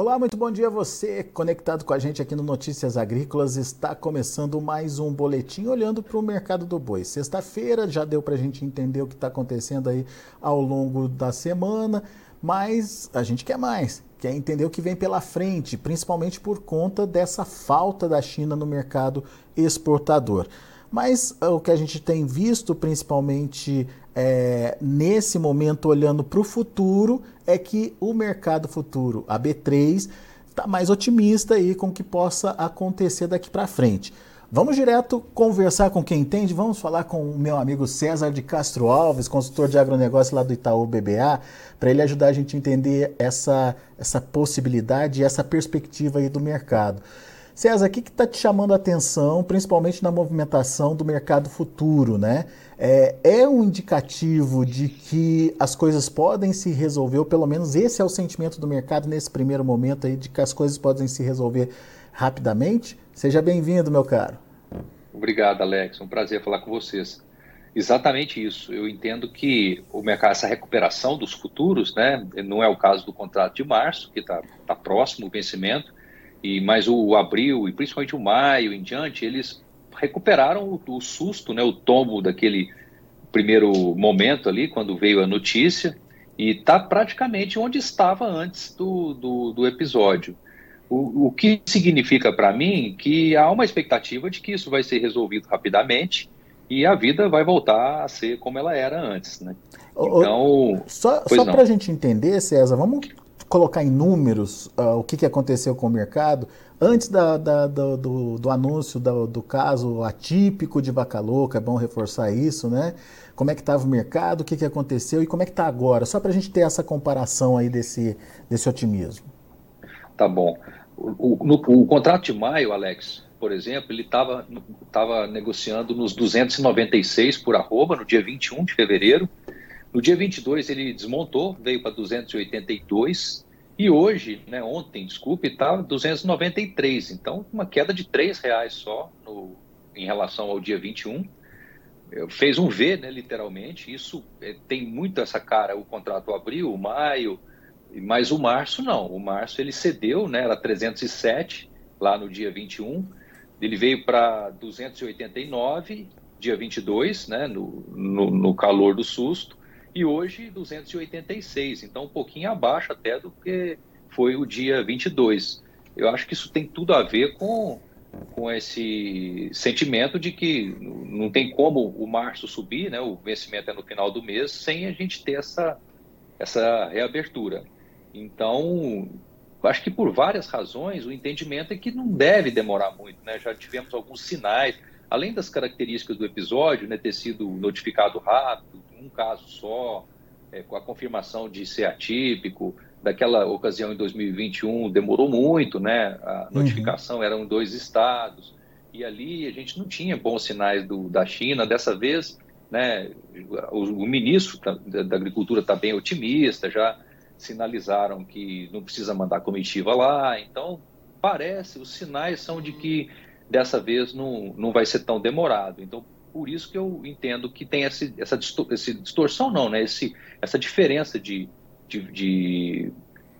Olá, muito bom dia a você conectado com a gente aqui no Notícias Agrícolas. Está começando mais um boletim olhando para o mercado do boi. Sexta-feira já deu para a gente entender o que está acontecendo aí ao longo da semana, mas a gente quer mais, quer entender o que vem pela frente, principalmente por conta dessa falta da China no mercado exportador. Mas eh, o que a gente tem visto, principalmente é, nesse momento, olhando para o futuro, é que o mercado futuro, a B3, está mais otimista aí com o que possa acontecer daqui para frente. Vamos direto conversar com quem entende. Vamos falar com o meu amigo César de Castro Alves, consultor de agronegócio lá do Itaú BBA, para ele ajudar a gente a entender essa, essa possibilidade e essa perspectiva aí do mercado. César, o que está te chamando a atenção, principalmente na movimentação do mercado futuro, né? É, é, um indicativo de que as coisas podem se resolver, ou pelo menos esse é o sentimento do mercado nesse primeiro momento aí, de que as coisas podem se resolver rapidamente? Seja bem-vindo, meu caro. Obrigado, Alex. Um prazer falar com vocês. Exatamente isso. Eu entendo que o mercado, essa recuperação dos futuros, né, não é o caso do contrato de março, que está tá próximo o vencimento, e mas o abril e principalmente o maio em diante, eles recuperaram o, o susto, né, o tombo daquele primeiro momento ali, quando veio a notícia, e está praticamente onde estava antes do, do, do episódio. O, o, que significa para mim que há uma expectativa de que isso vai ser resolvido rapidamente e a vida vai voltar a ser como ela era antes, né? Então, só, só para a gente entender, César, vamos colocar em números uh, o que, que aconteceu com o mercado antes da, da, do, do, anúncio do, caso atípico de vaca louca, é bom reforçar isso, né? Como é que estava o mercado, o que, que aconteceu e como é que está agora, só para a gente ter essa comparação aí desse, desse otimismo. Tá bom. O, no, o contrato de maio, Alex, por exemplo, ele estava tava negociando nos 296 por arroba no dia 21 de fevereiro, no dia 22 ele desmontou, veio para 282 e hoje, né, ontem, desculpe, está 293. Então, uma queda de R$ reais só no, em relação ao dia 21. Fez um V, né, literalmente. Isso é, tem muito essa cara, o contrato abril, maio, mas o março não. O março ele cedeu, né, era 307 lá no dia 21. Ele veio para 289, dia 22, né, no, no, no calor do susto e hoje 286, então um pouquinho abaixo até do que foi o dia 22. Eu acho que isso tem tudo a ver com, com esse sentimento de que não tem como o março subir, né, o vencimento é no final do mês, sem a gente ter essa, essa reabertura. Então, acho que por várias razões, o entendimento é que não deve demorar muito. Né? Já tivemos alguns sinais, além das características do episódio, né, ter sido notificado rápido, um caso só, é, com a confirmação de ser atípico, daquela ocasião em 2021 demorou muito, né? A uhum. notificação uhum. eram dois estados e ali a gente não tinha bons sinais do, da China. Dessa vez, né? O, o ministro da, da Agricultura está bem otimista, já sinalizaram que não precisa mandar comitiva lá. Então parece, os sinais são de que dessa vez não, não vai ser tão demorado. Então por isso que eu entendo que tem essa, essa, essa distorção, não, né? Esse, essa diferença de, de, de,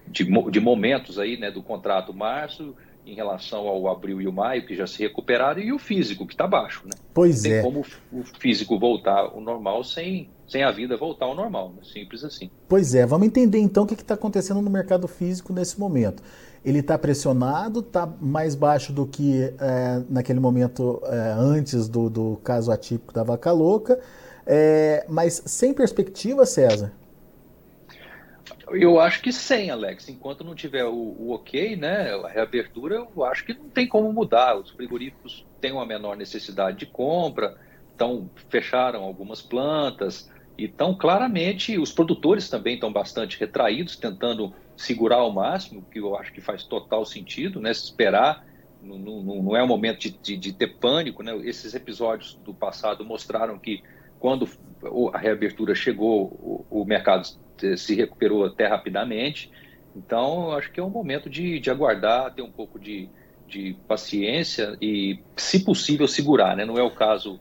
de, de momentos aí, né, do contrato março em relação ao abril e o maio, que já se recuperaram, e o físico, que está baixo. Né? Pois Tem é. como o físico voltar ao normal sem, sem a vida voltar ao normal. Né? Simples assim. Pois é. Vamos entender então o que está acontecendo no mercado físico nesse momento. Ele está pressionado, está mais baixo do que é, naquele momento é, antes do, do caso atípico da vaca louca, é, mas sem perspectiva, César? Eu acho que sem, Alex. Enquanto não tiver o, o, ok, né, a reabertura, eu acho que não tem como mudar. Os frigoríficos têm uma menor necessidade de compra, então fecharam algumas plantas. Então, claramente, os produtores também estão bastante retraídos, tentando segurar ao máximo, que eu acho que faz total sentido, né? Esperar, não, não, não é o momento de, de, de, ter pânico, né? Esses episódios do passado mostraram que quando a reabertura chegou, o, o mercado se recuperou até rapidamente. Então, acho que é um momento de, de aguardar, ter um pouco de, de paciência e, se possível, segurar. Né? Não é o caso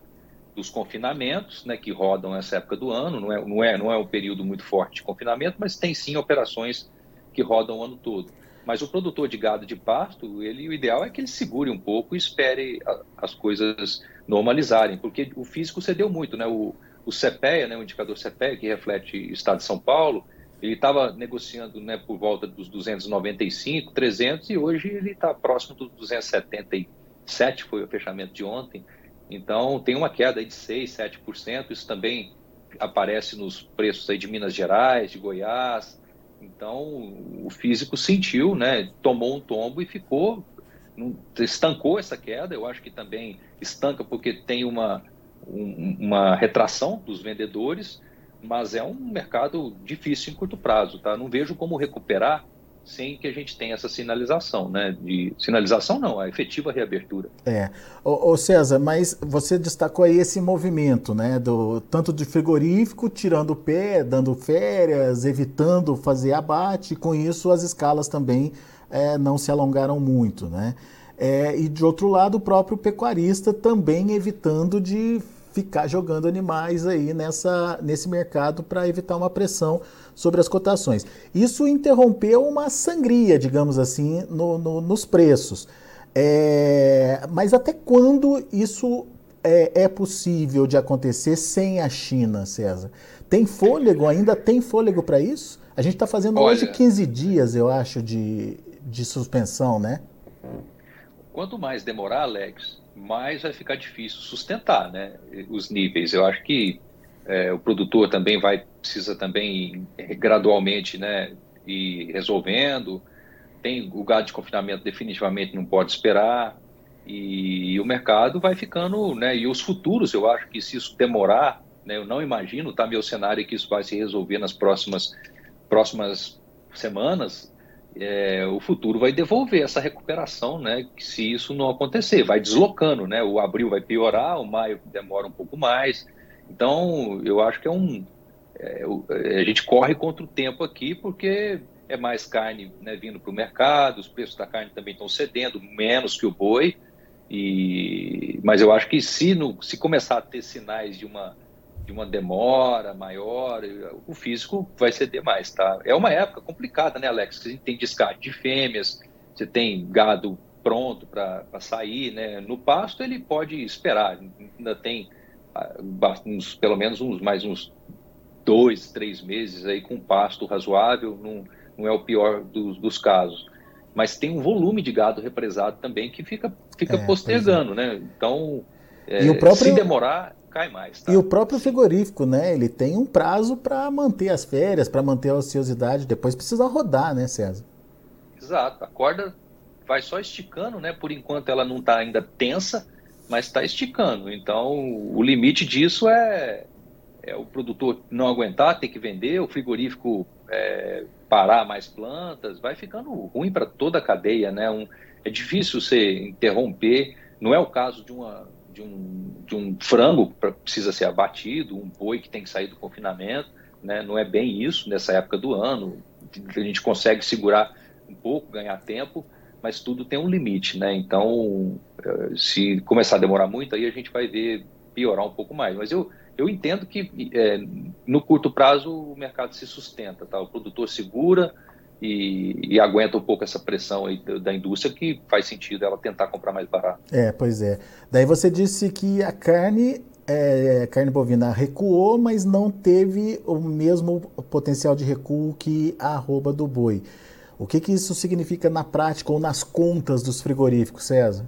dos confinamentos, né, que rodam essa época do ano, não é, não, é, não é um período muito forte de confinamento, mas tem sim operações que rodam o ano todo. Mas o produtor de gado de pasto, ele, o ideal é que ele segure um pouco e espere a, as coisas normalizarem, porque o físico cedeu muito, né? O, o CPEA, né, o indicador CPEA, que reflete o estado de São Paulo, ele estava negociando né, por volta dos 295, 300 e hoje ele está próximo dos 277, foi o fechamento de ontem. Então tem uma queda de 6, 7%. Isso também aparece nos preços aí de Minas Gerais, de Goiás, então, o físico sentiu, né, tomou um tombo e ficou, estancou essa queda. Eu acho que também estanca porque tem uma, um, uma retração dos vendedores, mas é um mercado difícil em curto prazo. Tá? Não vejo como recuperar sem que a gente tenha essa sinalização, né? De sinalização não, a efetiva reabertura. É, ô, ô, César, mas você destacou aí esse movimento, né? Do tanto de frigorífico tirando o pé, dando férias, evitando fazer abate. Com isso as escalas também é, não se alongaram muito, né? É, e de outro lado o próprio pecuarista também evitando de ficar jogando animais aí nessa, nesse mercado para evitar uma pressão sobre as cotações. Isso interrompeu uma sangria, digamos assim, no, no, nos preços. É, mas até quando isso é, é, possível de acontecer sem a China, César? Tem fôlego? Ainda tem fôlego para isso? A gente está fazendo Olha, hoje 15 dias, eu acho, de, de suspensão, né? Quanto mais demorar, Alex, mais vai ficar difícil sustentar né, os níveis. Eu acho que é, o produtor também vai precisa também gradualmente né, ir resolvendo. Tem o gado de confinamento definitivamente não pode esperar e, e o mercado vai ficando, né? E os futuros, eu acho que se isso demorar, né, eu não imagino, tá meu cenário que isso vai se resolver nas próximas próximas semanas é, o futuro vai devolver essa recuperação, né? Se isso não acontecer, vai deslocando, né? O abril vai piorar, o maio demora um pouco mais. Então, eu acho que é um. É, a gente corre contra o tempo aqui, porque é mais carne né, vindo para o mercado, os preços da carne também estão cedendo, menos que o boi. E, mas eu acho que se, no, se começar a ter sinais de uma de uma demora maior, o físico vai ceder mais, tá? É uma época complicada, né, Alex? Você tem descarte de fêmeas, você tem gado pronto para sair, né? No pasto ele pode esperar, ainda tem ah, uns, pelo menos uns mais uns dois, três meses aí com pasto razoável, não, não é o pior dos, dos casos. Mas tem um volume de gado represado também que fica, fica é, postergando, é. né? Então, é, próprio... se demorar, cai mais. Tá? E o próprio frigorífico, né? Ele tem um prazo para manter as férias, para manter a ociosidade. Depois precisa rodar, né, César? Exato. A corda vai só esticando, né? Por enquanto ela não está ainda tensa, mas está esticando. Então o limite disso é, é, o produtor não aguentar, ter que vender, o frigorífico é, parar mais plantas, vai ficando ruim para toda a cadeia, né? Um, é difícil você interromper. Não é o caso de uma de um, de um frango que precisa ser abatido, um boi que tem que sair do confinamento, né? não é bem isso nessa época do ano. A gente consegue segurar um pouco, ganhar tempo, mas tudo tem um limite, né? Então, eh, se começar a demorar muito, aí a gente vai ver piorar um pouco mais. Mas eu, eu entendo que é, no curto prazo o mercado se sustenta, tá? O produtor segura, e, e, aguenta um pouco essa pressão aí da indústria que faz sentido ela tentar comprar mais barato. É, pois é. Daí você disse que a carne, é, carne bovina recuou, mas não teve o mesmo potencial de recuo que a arroba do boi. O que, que isso significa na prática ou nas contas dos frigoríficos, César?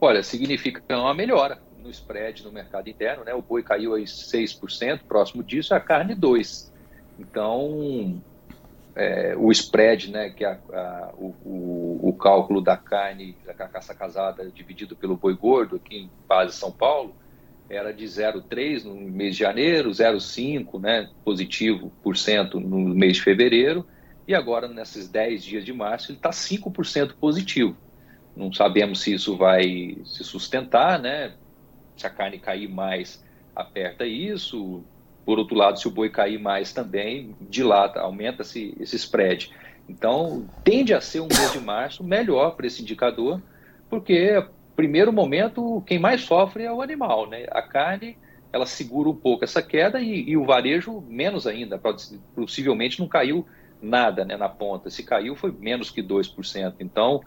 Olha, significa uma melhora no spread no mercado interno, né? O boi caiu aí 6%, próximo disso, a carne 2%. Então, é, o spread, né, que é a, a, o, o, cálculo da carne da carcaça casada dividido pelo boi gordo aqui em base São Paulo, era de 0,3 no mês de janeiro, 0,5 né, positivo por cento no mês de fevereiro, e agora nesses 10 dias de março ele está 5% positivo. Não sabemos se isso vai se sustentar, né? Se a carne cair mais, aperta isso, por outro lado, se o boi cair mais também, dilata, aumenta-se esse spread. Então, tende a ser um mês de março melhor para esse indicador, porque, primeiro momento, quem mais sofre é o animal, né? A carne, ela segura um pouco essa queda e, e o varejo menos ainda, possivelmente não caiu nada né, na ponta. Se caiu, foi menos que 2%. Então,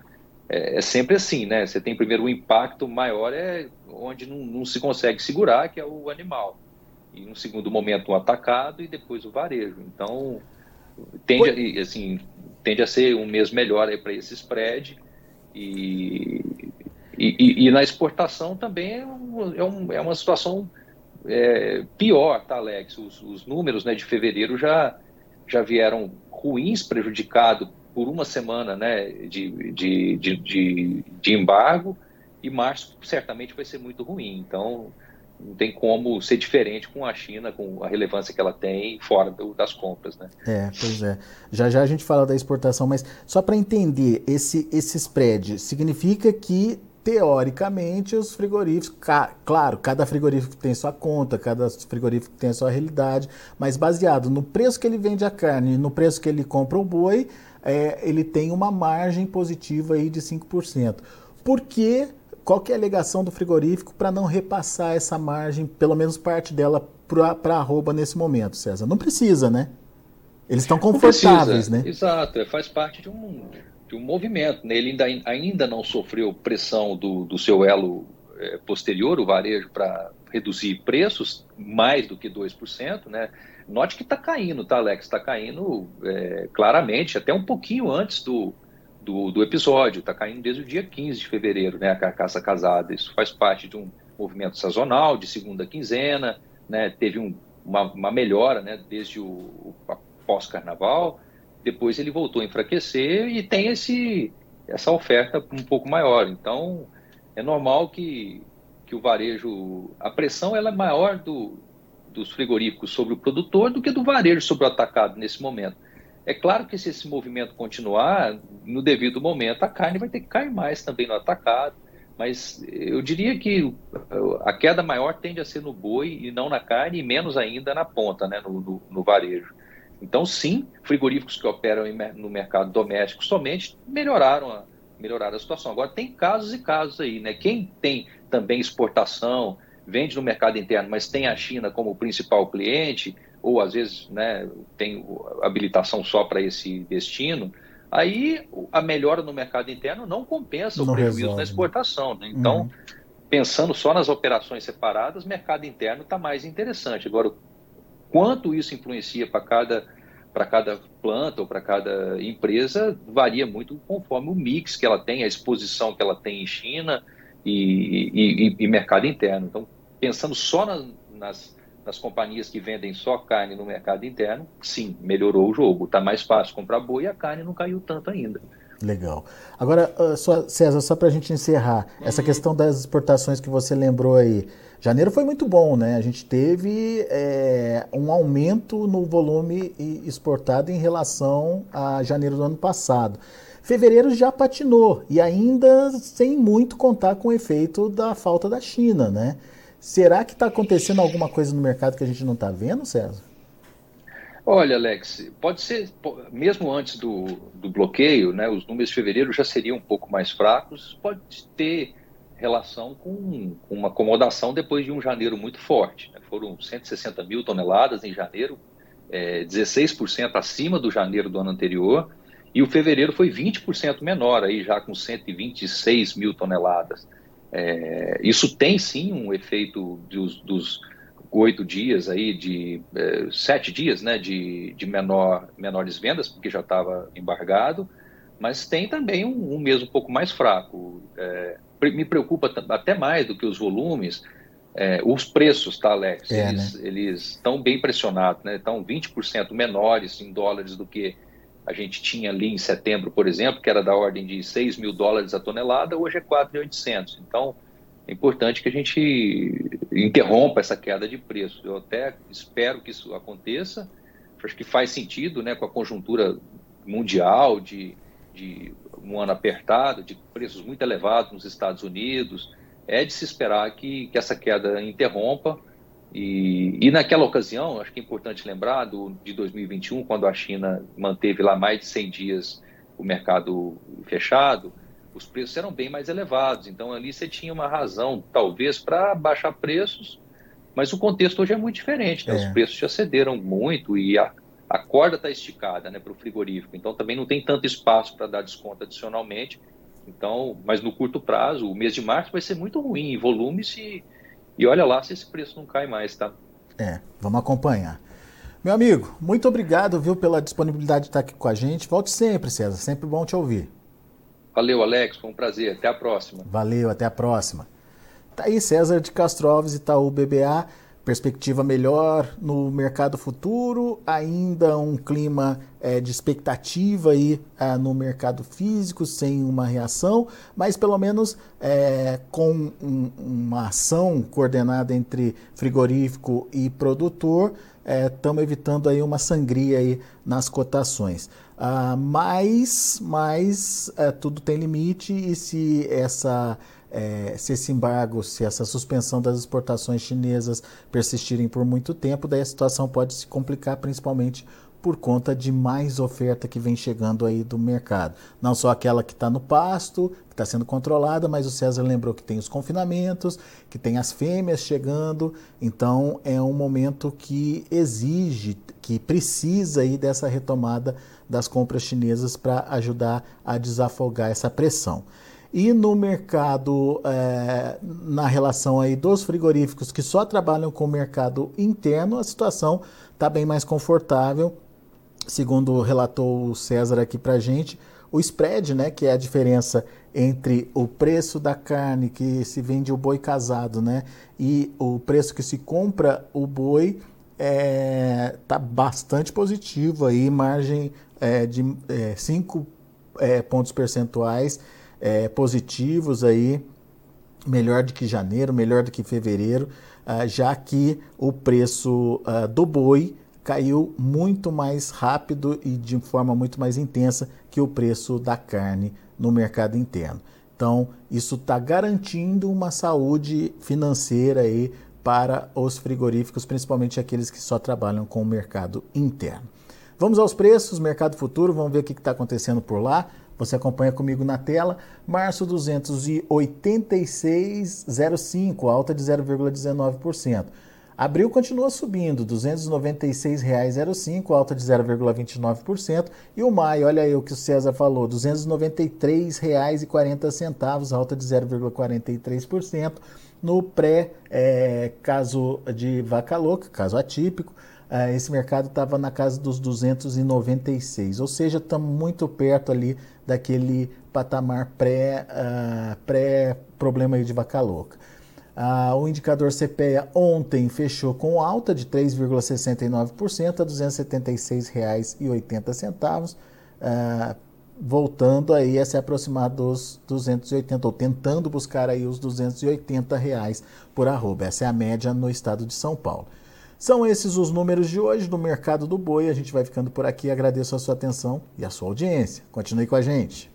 é, é sempre assim, né? Você tem primeiro um impacto maior é onde não, não, se consegue segurar, que é o animal. E no segundo momento o atacado e depois o varejo. Então, tende, assim, tende a ser um mês melhor para esse spread. E, e, e, na exportação também é, um, é, um, é uma situação é, pior, tá, Alex? Os, os, números né, de fevereiro já, já vieram ruins, prejudicado por uma semana né, de, de, de, de, de embargo, e março certamente vai ser muito ruim. Então, não tem como ser diferente com a China, com a relevância que ela tem fora do, das compras, né? É, pois é. Já já a gente fala da exportação, mas só para entender, esse, esse spread significa que teoricamente, os frigoríficos, ca, claro, cada frigorífico tem sua conta, cada frigorífico tem sua realidade, mas baseado no preço que ele vende a carne no preço que ele compra o boi, é, ele tem uma margem positiva aí de 5%. Por que, qual que é a alegação do frigorífico para não repassar essa margem, pelo menos parte dela, para a arroba nesse momento, César? Não precisa, né? Eles estão confortáveis, né? Exato, é, faz parte de um de um movimento. Né? Ele ainda, ainda não sofreu pressão do, do seu elo é, posterior, o varejo, para reduzir preços mais do que 2%. Né? Note que está caindo, tá, Alex? Está caindo é, claramente, até um pouquinho antes do, do, do episódio. Está caindo desde o dia 15 de fevereiro, né? a carcaça casada. Isso faz parte de um movimento sazonal, de segunda quinzena. Né? Teve um, uma, uma melhora né? desde o, o pós-carnaval depois ele voltou a enfraquecer e tem esse, essa oferta um pouco maior. Então, é normal que, que o varejo, a pressão ela é maior do, dos frigoríficos sobre o produtor do que do varejo sobre o atacado nesse momento. É claro que se esse movimento continuar, no devido momento, a carne vai ter que cair mais também no atacado, mas eu diria que a queda maior tende a ser no boi e não na carne, e menos ainda na ponta, né, no, no, no varejo. Então, sim, frigoríficos que operam no mercado doméstico somente melhoraram a, melhoraram a situação. Agora, tem casos e casos aí, né? Quem tem também exportação, vende no mercado interno, mas tem a China como principal cliente, ou às vezes né, tem habilitação só para esse destino, aí a melhora no mercado interno não compensa não o prejuízo resolve. na exportação. Né? Então, uhum. pensando só nas operações separadas, mercado interno está mais interessante. Agora, quanto isso influencia para cada para cada planta ou para cada empresa varia muito conforme o mix que ela tem, a exposição que ela tem em China e, e, e mercado interno. Então, pensando só na, nas, nas companhias que vendem só carne no mercado interno, sim, melhorou o jogo. Está mais fácil comprar boi e a carne não caiu tanto ainda. Legal. Agora, só, César, só para a gente encerrar, essa uhum. questão das exportações que você lembrou aí. Janeiro foi muito bom, né? A gente teve é, um aumento no volume exportado em relação a janeiro do ano passado. Fevereiro já patinou e ainda sem muito contar com o efeito da falta da China, né? Será que está acontecendo alguma coisa no mercado que a gente não está vendo, César? Olha, Alex, pode ser, mesmo antes do, do bloqueio, né, os números de fevereiro já seriam um pouco mais fracos, pode ter relação com, com uma acomodação depois de um janeiro muito forte. Né? Foram 160 mil toneladas em janeiro, é, 16% acima do janeiro do ano anterior, e o fevereiro foi 20% menor, aí já com 126 mil toneladas. É, isso tem sim um efeito dos, dos oito dias aí de é, sete dias né de, de menor menores vendas porque já estava embargado mas tem também um, um mês um pouco mais fraco. É, me preocupa até mais do que os volumes é, os preços tá Alex? É, eles né? eles estão bem pressionados né? Estão 20% menores em dólares do que a gente tinha ali em setembro por exemplo que era da ordem de 6 mil dólares a tonelada hoje é 4.800 então é importante que a gente interrompa essa queda de preço. Eu até espero que isso aconteça. Acho que faz sentido, né, com a conjuntura mundial de, de um ano apertado, de preços muito elevados nos Estados Unidos. É de se esperar que, que essa queda interrompa. E, e naquela ocasião, acho que é importante lembrar do, de 2021, quando a China manteve lá mais de 100 dias o mercado fechado, os preços eram bem mais elevados. Então ali você tinha uma razão, talvez, para baixar preços, mas o contexto hoje é muito diferente. Né? É. Os preços já cederam muito e a, a corda está esticada né, para o frigorífico, então também não tem tanto espaço para dar desconto adicionalmente. Então, mas no curto prazo, o mês de março vai ser muito ruim em volumes e, e olha lá se esse preço não cai mais, tá? É, vamos acompanhar. Meu amigo, muito obrigado, viu, pela disponibilidade de estar aqui com a gente. Volte sempre, César, sempre bom te ouvir. Valeu, Alex, foi um prazer. Até a próxima. Valeu, até a próxima. Tá aí César de Castro Alves, Itaú BBA perspectiva melhor no mercado futuro, ainda um clima é, de expectativa aí é, no mercado físico, sem uma reação, mas pelo menos é, com um, uma ação coordenada entre frigorífico e produtor, estamos é, evitando aí uma sangria aí nas cotações. Ah, mas mas é, tudo tem limite e se essa é, se esse embargo, se essa suspensão das exportações chinesas persistirem por muito tempo, daí a situação pode se complicar, principalmente por conta de mais oferta que vem chegando aí do mercado. Não só aquela que está no pasto, que está sendo controlada, mas o César lembrou que tem os confinamentos, que tem as fêmeas chegando, então é um momento que exige, que precisa aí dessa retomada das compras chinesas para ajudar a desafogar essa pressão. E no mercado, é, na relação aí dos frigoríficos que só trabalham com o mercado interno, a situação está bem mais confortável. Segundo relatou o César aqui para gente, o spread, né, que é a diferença entre o preço da carne que se vende o boi casado, né, e o preço que se compra o boi, é, tá bastante positivo aí, margem é, de 5 é, é, pontos percentuais é, positivos aí, melhor do que janeiro, melhor do que fevereiro, ah, já que o preço ah, do boi caiu muito mais rápido e de forma muito mais intensa que o preço da carne no mercado interno. Então, isso está garantindo uma saúde financeira aí para os frigoríficos, principalmente aqueles que só trabalham com o mercado interno. Vamos aos preços, mercado futuro, vamos ver o que está acontecendo por lá. Você acompanha comigo na tela. Março 286,05, alta de 0,19%. Abril continua subindo, R$ 296,05, alta de 0,29%. E o maio, olha aí o que o César falou, R$ 293,40, alta de 0,43%. No pré-caso é, de vaca louca, caso atípico, esse mercado estava na casa dos 296, ou seja, estamos muito perto ali daquele patamar pré, uh, pré problema de vaca louca. Uh, o indicador CPEA ontem fechou com alta de 3,69% a R$ 276,80, uh, voltando aí a se aproximar dos 280, ou tentando buscar aí os 280 reais por arroba. Essa é a média no estado de São Paulo. São esses os números de hoje do mercado do boi. A gente vai ficando por aqui. Agradeço a sua atenção e a sua audiência. Continue com a gente.